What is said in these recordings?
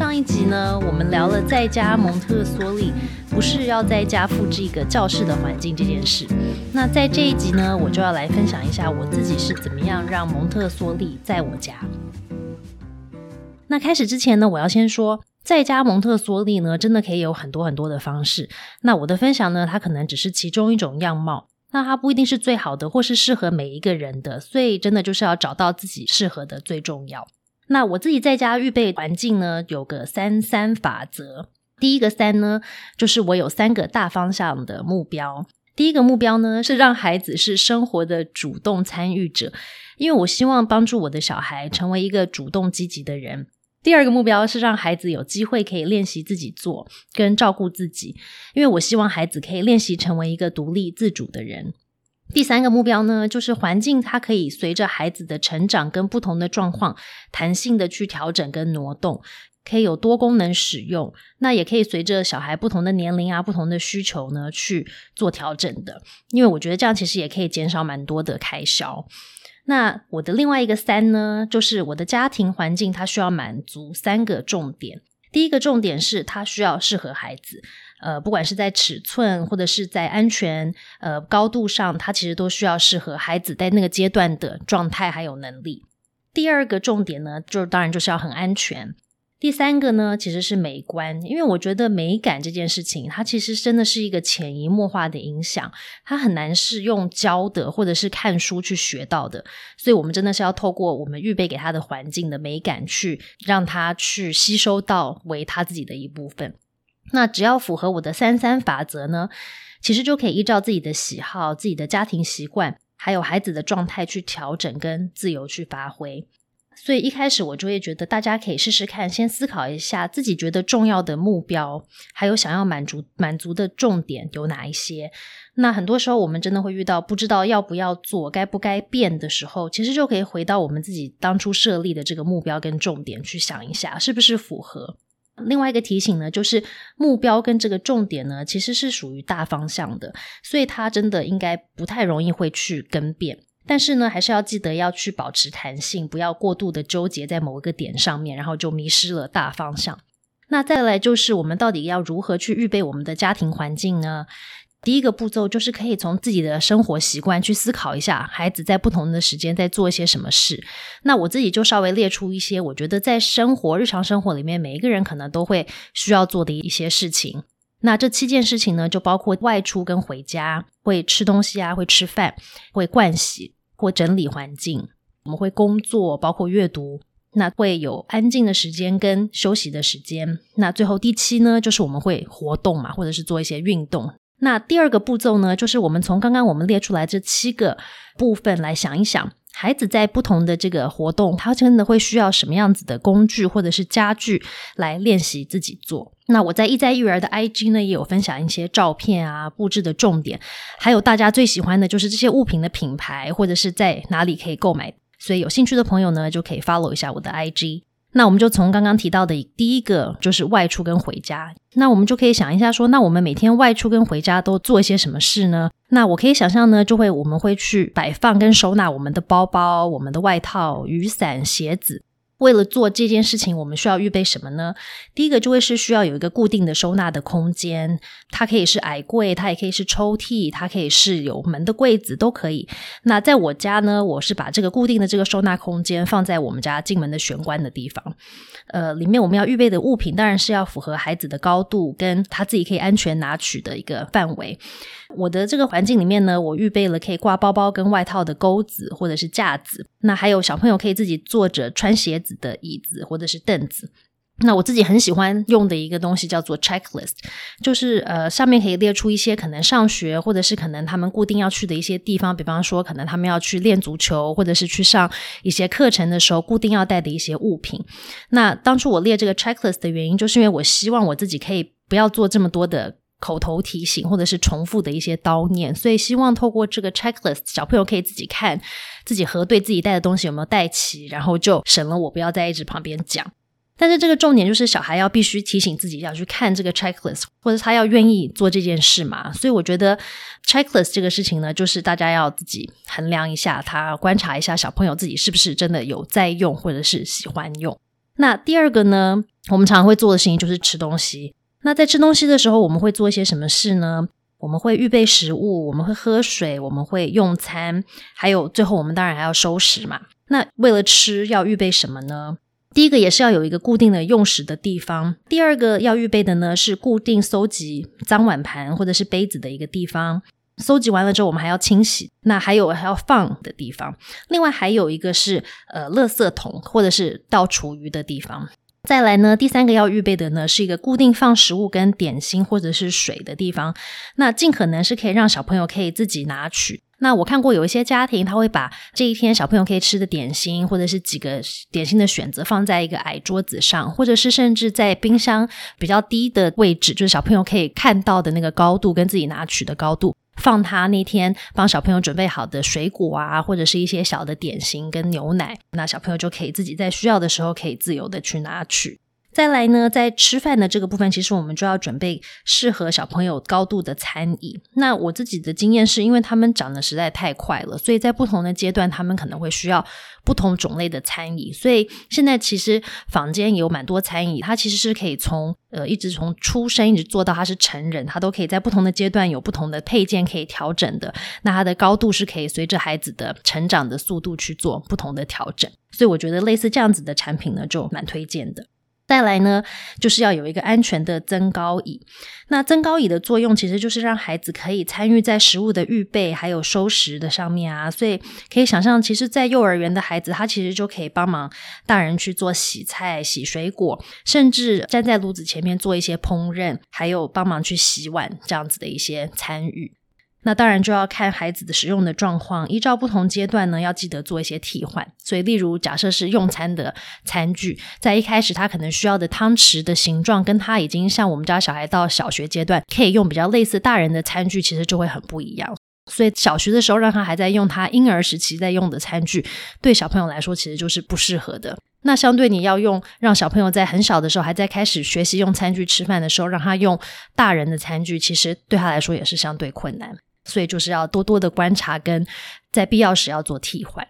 上一集呢，我们聊了在家蒙特梭利不是要在家复制一个教室的环境这件事。那在这一集呢，我就要来分享一下我自己是怎么样让蒙特梭利在我家。那开始之前呢，我要先说，在家蒙特梭利呢，真的可以有很多很多的方式。那我的分享呢，它可能只是其中一种样貌，那它不一定是最好的，或是适合每一个人的。所以真的就是要找到自己适合的最重要。那我自己在家预备环境呢，有个三三法则。第一个三呢，就是我有三个大方向的目标。第一个目标呢，是让孩子是生活的主动参与者，因为我希望帮助我的小孩成为一个主动积极的人。第二个目标是让孩子有机会可以练习自己做跟照顾自己，因为我希望孩子可以练习成为一个独立自主的人。第三个目标呢，就是环境它可以随着孩子的成长跟不同的状况，弹性的去调整跟挪动，可以有多功能使用。那也可以随着小孩不同的年龄啊、不同的需求呢去做调整的。因为我觉得这样其实也可以减少蛮多的开销。那我的另外一个三呢，就是我的家庭环境它需要满足三个重点。第一个重点是它需要适合孩子。呃，不管是在尺寸或者是在安全呃高度上，它其实都需要适合孩子在那个阶段的状态还有能力。第二个重点呢，就是当然就是要很安全。第三个呢，其实是美观，因为我觉得美感这件事情，它其实真的是一个潜移默化的影响，它很难是用教的或者是看书去学到的。所以，我们真的是要透过我们预备给他的环境的美感，去让他去吸收到为他自己的一部分。那只要符合我的三三法则呢，其实就可以依照自己的喜好、自己的家庭习惯，还有孩子的状态去调整跟自由去发挥。所以一开始我就会觉得大家可以试试看，先思考一下自己觉得重要的目标，还有想要满足满足的重点有哪一些。那很多时候我们真的会遇到不知道要不要做、该不该变的时候，其实就可以回到我们自己当初设立的这个目标跟重点去想一下，是不是符合。另外一个提醒呢，就是目标跟这个重点呢，其实是属于大方向的，所以它真的应该不太容易会去更变。但是呢，还是要记得要去保持弹性，不要过度的纠结在某一个点上面，然后就迷失了大方向。那再来就是我们到底要如何去预备我们的家庭环境呢？第一个步骤就是可以从自己的生活习惯去思考一下，孩子在不同的时间在做一些什么事。那我自己就稍微列出一些，我觉得在生活日常生活里面，每一个人可能都会需要做的一些事情。那这七件事情呢，就包括外出跟回家，会吃东西啊，会吃饭，会盥洗或整理环境。我们会工作，包括阅读。那会有安静的时间跟休息的时间。那最后第七呢，就是我们会活动嘛，或者是做一些运动。那第二个步骤呢，就是我们从刚刚我们列出来这七个部分来想一想，孩子在不同的这个活动，他真的会需要什么样子的工具或者是家具来练习自己做。那我在一在育儿的 IG 呢，也有分享一些照片啊，布置的重点，还有大家最喜欢的就是这些物品的品牌或者是在哪里可以购买。所以有兴趣的朋友呢，就可以 follow 一下我的 IG。那我们就从刚刚提到的第一个，就是外出跟回家。那我们就可以想一下，说那我们每天外出跟回家都做一些什么事呢？那我可以想象呢，就会我们会去摆放跟收纳我们的包包、我们的外套、雨伞、鞋子。为了做这件事情，我们需要预备什么呢？第一个就会是需要有一个固定的收纳的空间，它可以是矮柜，它也可以是抽屉，它可以是有门的柜子都可以。那在我家呢，我是把这个固定的这个收纳空间放在我们家进门的玄关的地方。呃，里面我们要预备的物品当然是要符合孩子的高度，跟他自己可以安全拿取的一个范围。我的这个环境里面呢，我预备了可以挂包包跟外套的钩子或者是架子，那还有小朋友可以自己坐着穿鞋子的椅子或者是凳子。那我自己很喜欢用的一个东西叫做 checklist，就是呃上面可以列出一些可能上学或者是可能他们固定要去的一些地方，比方说可能他们要去练足球或者是去上一些课程的时候，固定要带的一些物品。那当初我列这个 checklist 的原因，就是因为我希望我自己可以不要做这么多的口头提醒或者是重复的一些叨念，所以希望透过这个 checklist，小朋友可以自己看自己核对自己带的东西有没有带齐，然后就省了我不要在一直旁边讲。但是这个重点就是小孩要必须提醒自己要去看这个 checklist，或者他要愿意做这件事嘛。所以我觉得 checklist 这个事情呢，就是大家要自己衡量一下，他观察一下小朋友自己是不是真的有在用，或者是喜欢用。那第二个呢，我们常常会做的事情就是吃东西。那在吃东西的时候，我们会做一些什么事呢？我们会预备食物，我们会喝水，我们会用餐，还有最后我们当然还要收拾嘛。那为了吃，要预备什么呢？第一个也是要有一个固定的用食的地方。第二个要预备的呢是固定搜集脏碗盘或者是杯子的一个地方。搜集完了之后，我们还要清洗。那还有还要放的地方。另外还有一个是呃，垃圾桶或者是倒厨余的地方。再来呢，第三个要预备的呢是一个固定放食物跟点心或者是水的地方。那尽可能是可以让小朋友可以自己拿取。那我看过有一些家庭，他会把这一天小朋友可以吃的点心，或者是几个点心的选择放在一个矮桌子上，或者是甚至在冰箱比较低的位置，就是小朋友可以看到的那个高度跟自己拿取的高度，放他那天帮小朋友准备好的水果啊，或者是一些小的点心跟牛奶，那小朋友就可以自己在需要的时候可以自由的去拿取。再来呢，在吃饭的这个部分，其实我们就要准备适合小朋友高度的餐椅。那我自己的经验是，因为他们长得实在太快了，所以在不同的阶段，他们可能会需要不同种类的餐椅。所以现在其实坊间有蛮多餐椅，它其实是可以从呃一直从出生一直做到他是成人，它都可以在不同的阶段有不同的配件可以调整的。那它的高度是可以随着孩子的成长的速度去做不同的调整。所以我觉得类似这样子的产品呢，就蛮推荐的。再来呢，就是要有一个安全的增高椅。那增高椅的作用，其实就是让孩子可以参与在食物的预备还有收拾的上面啊。所以可以想象，其实，在幼儿园的孩子，他其实就可以帮忙大人去做洗菜、洗水果，甚至站在炉子前面做一些烹饪，还有帮忙去洗碗这样子的一些参与。那当然就要看孩子的使用的状况，依照不同阶段呢，要记得做一些替换。所以，例如假设是用餐的餐具，在一开始他可能需要的汤匙的形状，跟他已经像我们家小孩到小学阶段可以用比较类似大人的餐具，其实就会很不一样。所以小学的时候让他还在用他婴儿时期在用的餐具，对小朋友来说其实就是不适合的。那相对你要用让小朋友在很小的时候还在开始学习用餐具吃饭的时候，让他用大人的餐具，其实对他来说也是相对困难。所以就是要多多的观察，跟在必要时要做替换。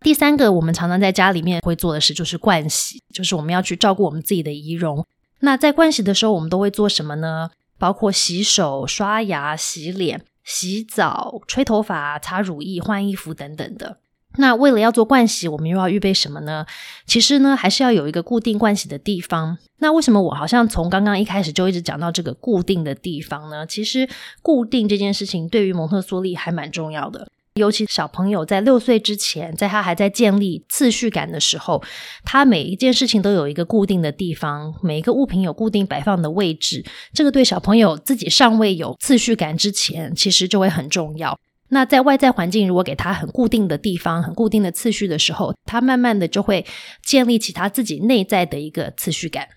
第三个，我们常常在家里面会做的事就是盥洗，就是我们要去照顾我们自己的仪容。那在盥洗的时候，我们都会做什么呢？包括洗手、刷牙、洗脸、洗澡、吹头发、擦乳液、换衣服等等的。那为了要做盥洗，我们又要预备什么呢？其实呢，还是要有一个固定盥洗的地方。那为什么我好像从刚刚一开始就一直讲到这个固定的地方呢？其实固定这件事情对于蒙特梭利还蛮重要的，尤其小朋友在六岁之前，在他还在建立次序感的时候，他每一件事情都有一个固定的地方，每一个物品有固定摆放的位置。这个对小朋友自己尚未有次序感之前，其实就会很重要。那在外在环境如果给他很固定的地方、很固定的次序的时候，他慢慢的就会建立起他自己内在的一个次序感。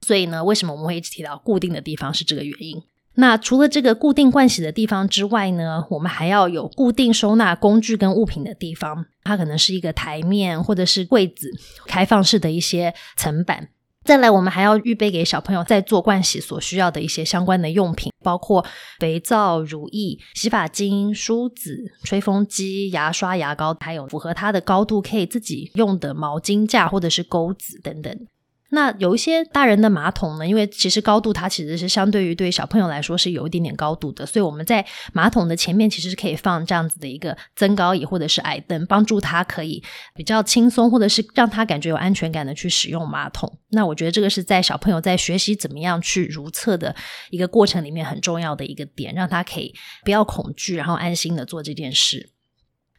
所以呢，为什么我们会一直提到固定的地方是这个原因？那除了这个固定盥洗的地方之外呢，我们还要有固定收纳工具跟物品的地方。它可能是一个台面，或者是柜子、开放式的一些层板。再来，我们还要预备给小朋友在做盥洗所需要的一些相关的用品，包括肥皂、乳液、洗发精、梳子、吹风机、牙刷、牙膏，还有符合它的高度可以自己用的毛巾架或者是钩子等等。那有一些大人的马桶呢，因为其实高度它其实是相对于对小朋友来说是有一点点高度的，所以我们在马桶的前面其实是可以放这样子的一个增高椅或者是矮凳，帮助他可以比较轻松，或者是让他感觉有安全感的去使用马桶。那我觉得这个是在小朋友在学习怎么样去如厕的一个过程里面很重要的一个点，让他可以不要恐惧，然后安心的做这件事。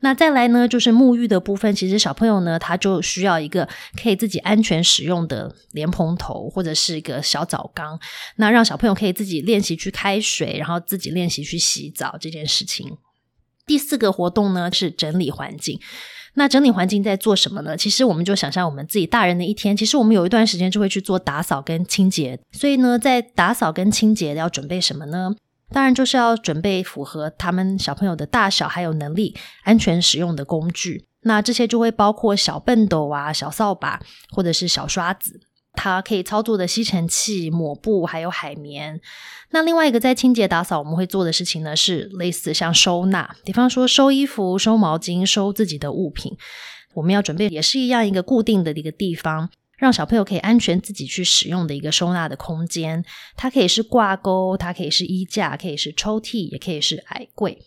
那再来呢，就是沐浴的部分。其实小朋友呢，他就需要一个可以自己安全使用的莲蓬头，或者是一个小澡缸。那让小朋友可以自己练习去开水，然后自己练习去洗澡这件事情。第四个活动呢是整理环境。那整理环境在做什么呢？其实我们就想象我们自己大人的一天，其实我们有一段时间就会去做打扫跟清洁。所以呢，在打扫跟清洁要准备什么呢？当然就是要准备符合他们小朋友的大小还有能力、安全使用的工具。那这些就会包括小畚斗啊、小扫把或者是小刷子，它可以操作的吸尘器、抹布还有海绵。那另外一个在清洁打扫我们会做的事情呢，是类似像收纳，比方说收衣服、收毛巾、收自己的物品，我们要准备也是一样一个固定的一个地方。让小朋友可以安全自己去使用的一个收纳的空间。它可以是挂钩，它可以是衣架，可以是抽屉，也可以是矮柜。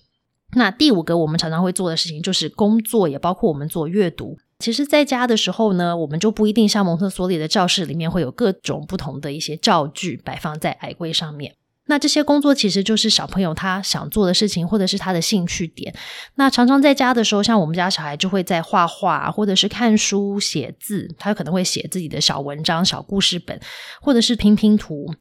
那第五个我们常常会做的事情就是工作，也包括我们做阅读。其实，在家的时候呢，我们就不一定像蒙特梭利的教室里面会有各种不同的一些教具摆放在矮柜上面。那这些工作其实就是小朋友他想做的事情，或者是他的兴趣点。那常常在家的时候，像我们家小孩就会在画画，或者是看书、写字，他可能会写自己的小文章、小故事本，或者是拼拼图。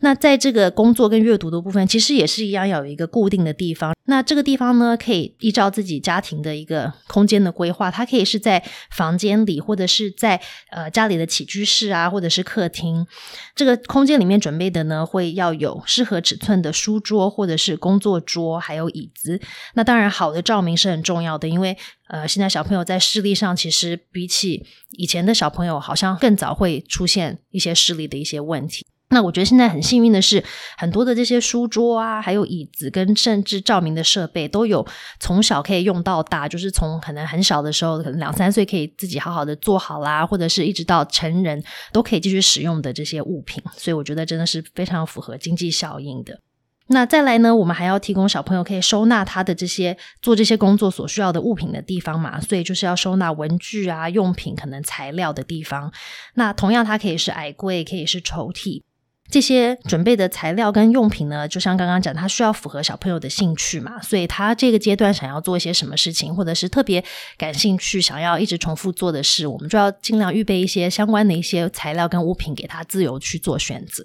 那在这个工作跟阅读的部分，其实也是一样，要有一个固定的地方。那这个地方呢，可以依照自己家庭的一个空间的规划，它可以是在房间里，或者是在呃家里的起居室啊，或者是客厅。这个空间里面准备的呢，会要有适合尺寸的书桌，或者是工作桌，还有椅子。那当然，好的照明是很重要的，因为呃，现在小朋友在视力上，其实比起以前的小朋友，好像更早会出现一些视力的一些问题。那我觉得现在很幸运的是，很多的这些书桌啊，还有椅子跟甚至照明的设备，都有从小可以用到大，就是从可能很小的时候，可能两三岁可以自己好好的做好啦，或者是一直到成人都可以继续使用的这些物品，所以我觉得真的是非常符合经济效应的。那再来呢，我们还要提供小朋友可以收纳他的这些做这些工作所需要的物品的地方嘛，所以就是要收纳文具啊、用品、可能材料的地方。那同样，它可以是矮柜，可以是抽屉。这些准备的材料跟用品呢，就像刚刚讲，它需要符合小朋友的兴趣嘛，所以他这个阶段想要做一些什么事情，或者是特别感兴趣、想要一直重复做的事，我们就要尽量预备一些相关的一些材料跟物品给他自由去做选择。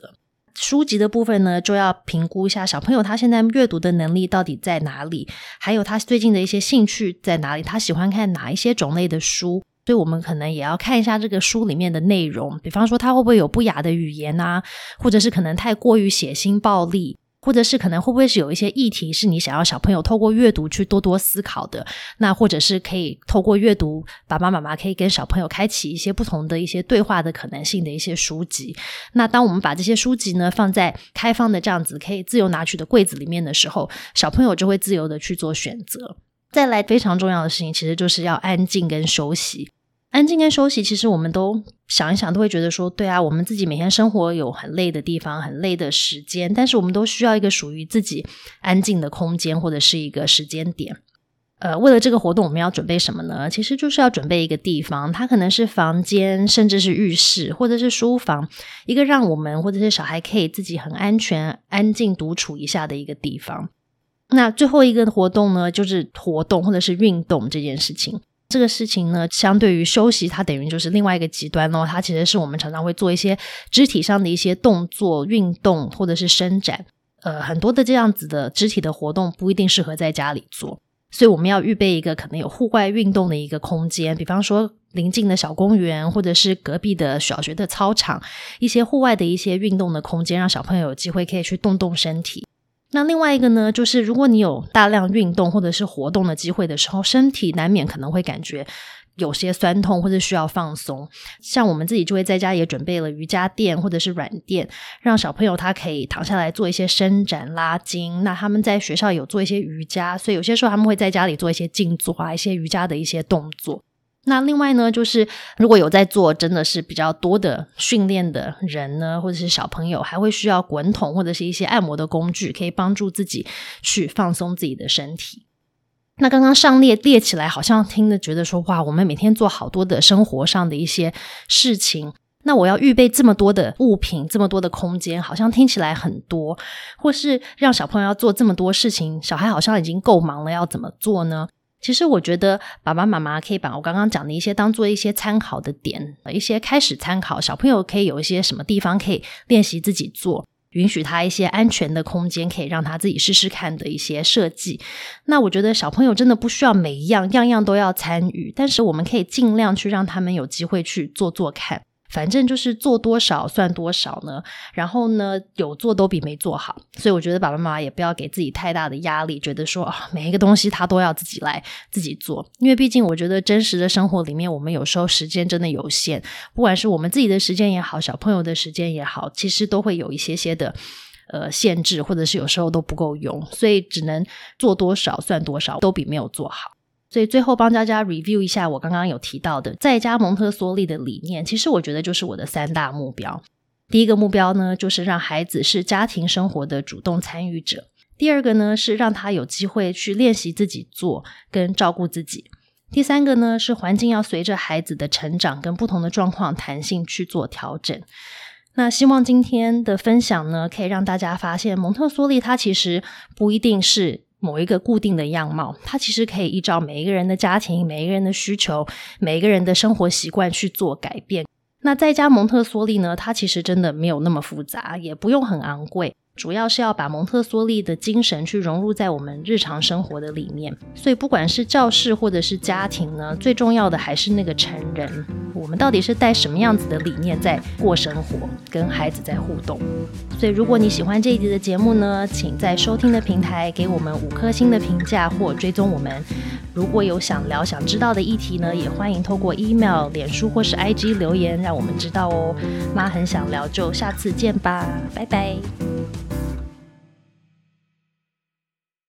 书籍的部分呢，就要评估一下小朋友他现在阅读的能力到底在哪里，还有他最近的一些兴趣在哪里，他喜欢看哪一些种类的书。所以我们可能也要看一下这个书里面的内容，比方说它会不会有不雅的语言啊，或者是可能太过于血腥暴力，或者是可能会不会是有一些议题是你想要小朋友透过阅读去多多思考的，那或者是可以透过阅读，爸爸妈妈可以跟小朋友开启一些不同的一些对话的可能性的一些书籍。那当我们把这些书籍呢放在开放的这样子可以自由拿取的柜子里面的时候，小朋友就会自由的去做选择。再来非常重要的事情，其实就是要安静跟休息。安静跟休息，其实我们都想一想，都会觉得说，对啊，我们自己每天生活有很累的地方，很累的时间，但是我们都需要一个属于自己安静的空间，或者是一个时间点。呃，为了这个活动，我们要准备什么呢？其实就是要准备一个地方，它可能是房间，甚至是浴室，或者是书房，一个让我们或者是小孩可以自己很安全、安静独处一下的一个地方。那最后一个活动呢，就是活动或者是运动这件事情。这个事情呢，相对于休息，它等于就是另外一个极端哦。它其实是我们常常会做一些肢体上的一些动作、运动或者是伸展。呃，很多的这样子的肢体的活动不一定适合在家里做，所以我们要预备一个可能有户外运动的一个空间，比方说邻近的小公园，或者是隔壁的小学的操场，一些户外的一些运动的空间，让小朋友有机会可以去动动身体。那另外一个呢，就是如果你有大量运动或者是活动的机会的时候，身体难免可能会感觉有些酸痛或者需要放松。像我们自己就会在家也准备了瑜伽垫或者是软垫，让小朋友他可以躺下来做一些伸展拉筋。那他们在学校有做一些瑜伽，所以有些时候他们会在家里做一些静坐啊，一些瑜伽的一些动作。那另外呢，就是如果有在做真的是比较多的训练的人呢，或者是小朋友，还会需要滚筒或者是一些按摩的工具，可以帮助自己去放松自己的身体。那刚刚上列列起来，好像听着觉得说哇，我们每天做好多的生活上的一些事情，那我要预备这么多的物品，这么多的空间，好像听起来很多，或是让小朋友要做这么多事情，小孩好像已经够忙了，要怎么做呢？其实我觉得爸爸妈妈可以把我刚刚讲的一些当做一些参考的点，一些开始参考。小朋友可以有一些什么地方可以练习自己做，允许他一些安全的空间，可以让他自己试试看的一些设计。那我觉得小朋友真的不需要每一样样样都要参与，但是我们可以尽量去让他们有机会去做做看。反正就是做多少算多少呢，然后呢有做都比没做好，所以我觉得爸爸妈妈也不要给自己太大的压力，觉得说啊每一个东西他都要自己来自己做，因为毕竟我觉得真实的生活里面，我们有时候时间真的有限，不管是我们自己的时间也好，小朋友的时间也好，其实都会有一些些的呃限制，或者是有时候都不够用，所以只能做多少算多少，都比没有做好。所以最后帮大家 review 一下我刚刚有提到的在家蒙特梭利的理念，其实我觉得就是我的三大目标。第一个目标呢，就是让孩子是家庭生活的主动参与者；第二个呢，是让他有机会去练习自己做跟照顾自己；第三个呢，是环境要随着孩子的成长跟不同的状况弹性去做调整。那希望今天的分享呢，可以让大家发现蒙特梭利它其实不一定是。某一个固定的样貌，它其实可以依照每一个人的家庭、每一个人的需求、每一个人的生活习惯去做改变。那在家蒙特梭利呢，它其实真的没有那么复杂，也不用很昂贵。主要是要把蒙特梭利的精神去融入在我们日常生活的里面，所以不管是教室或者是家庭呢，最重要的还是那个成人，我们到底是带什么样子的理念在过生活，跟孩子在互动。所以如果你喜欢这一集的节目呢，请在收听的平台给我们五颗星的评价或追踪我们。如果有想聊、想知道的议题呢，也欢迎透过 email、脸书或是 IG 留言，让我们知道哦。妈很想聊，就下次见吧，拜拜。